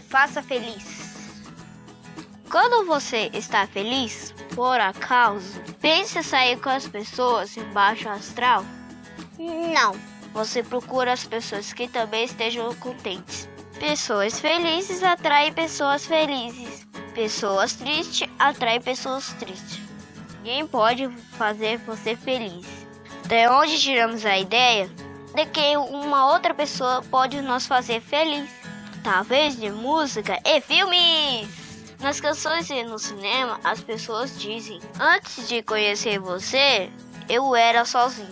faça feliz. Quando você está feliz, por acaso, pense em sair com as pessoas em baixo astral? Não. Você procura as pessoas que também estejam contentes. Pessoas felizes atraem pessoas felizes. Pessoas tristes atraem pessoas tristes. Ninguém pode fazer você feliz. De onde tiramos a ideia de que uma outra pessoa pode nos fazer feliz? Talvez de música e filmes. Nas canções e no cinema, as pessoas dizem: Antes de conhecer você, eu era sozinho.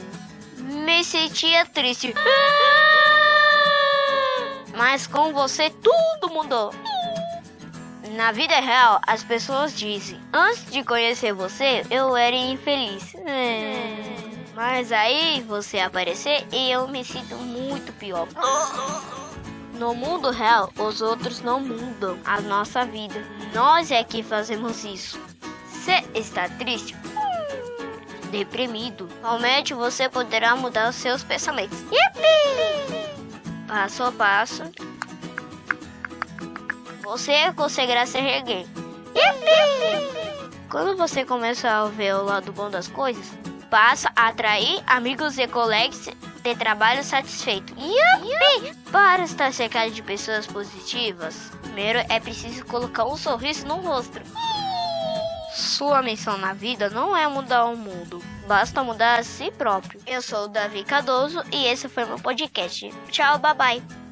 Me sentia triste. Mas com você tudo mudou. Na vida real, as pessoas dizem: Antes de conhecer você, eu era infeliz. É. Mas aí você aparecer e eu me sinto muito pior. No mundo real, os outros não mudam a nossa vida. Nós é que fazemos isso. Se está triste, deprimido, somente você poderá mudar os seus pensamentos. Yippee! Passo a passo, você conseguirá ser erguer. Quando você começar a ver o lado bom das coisas, passa a atrair amigos e colegas de trabalho satisfeito. Yupi! Para estar cercado de pessoas positivas, primeiro é preciso colocar um sorriso no rosto. Sua missão na vida não é mudar o mundo, basta mudar a si próprio. Eu sou o Davi Cardoso e esse foi meu podcast. Tchau, bye bye.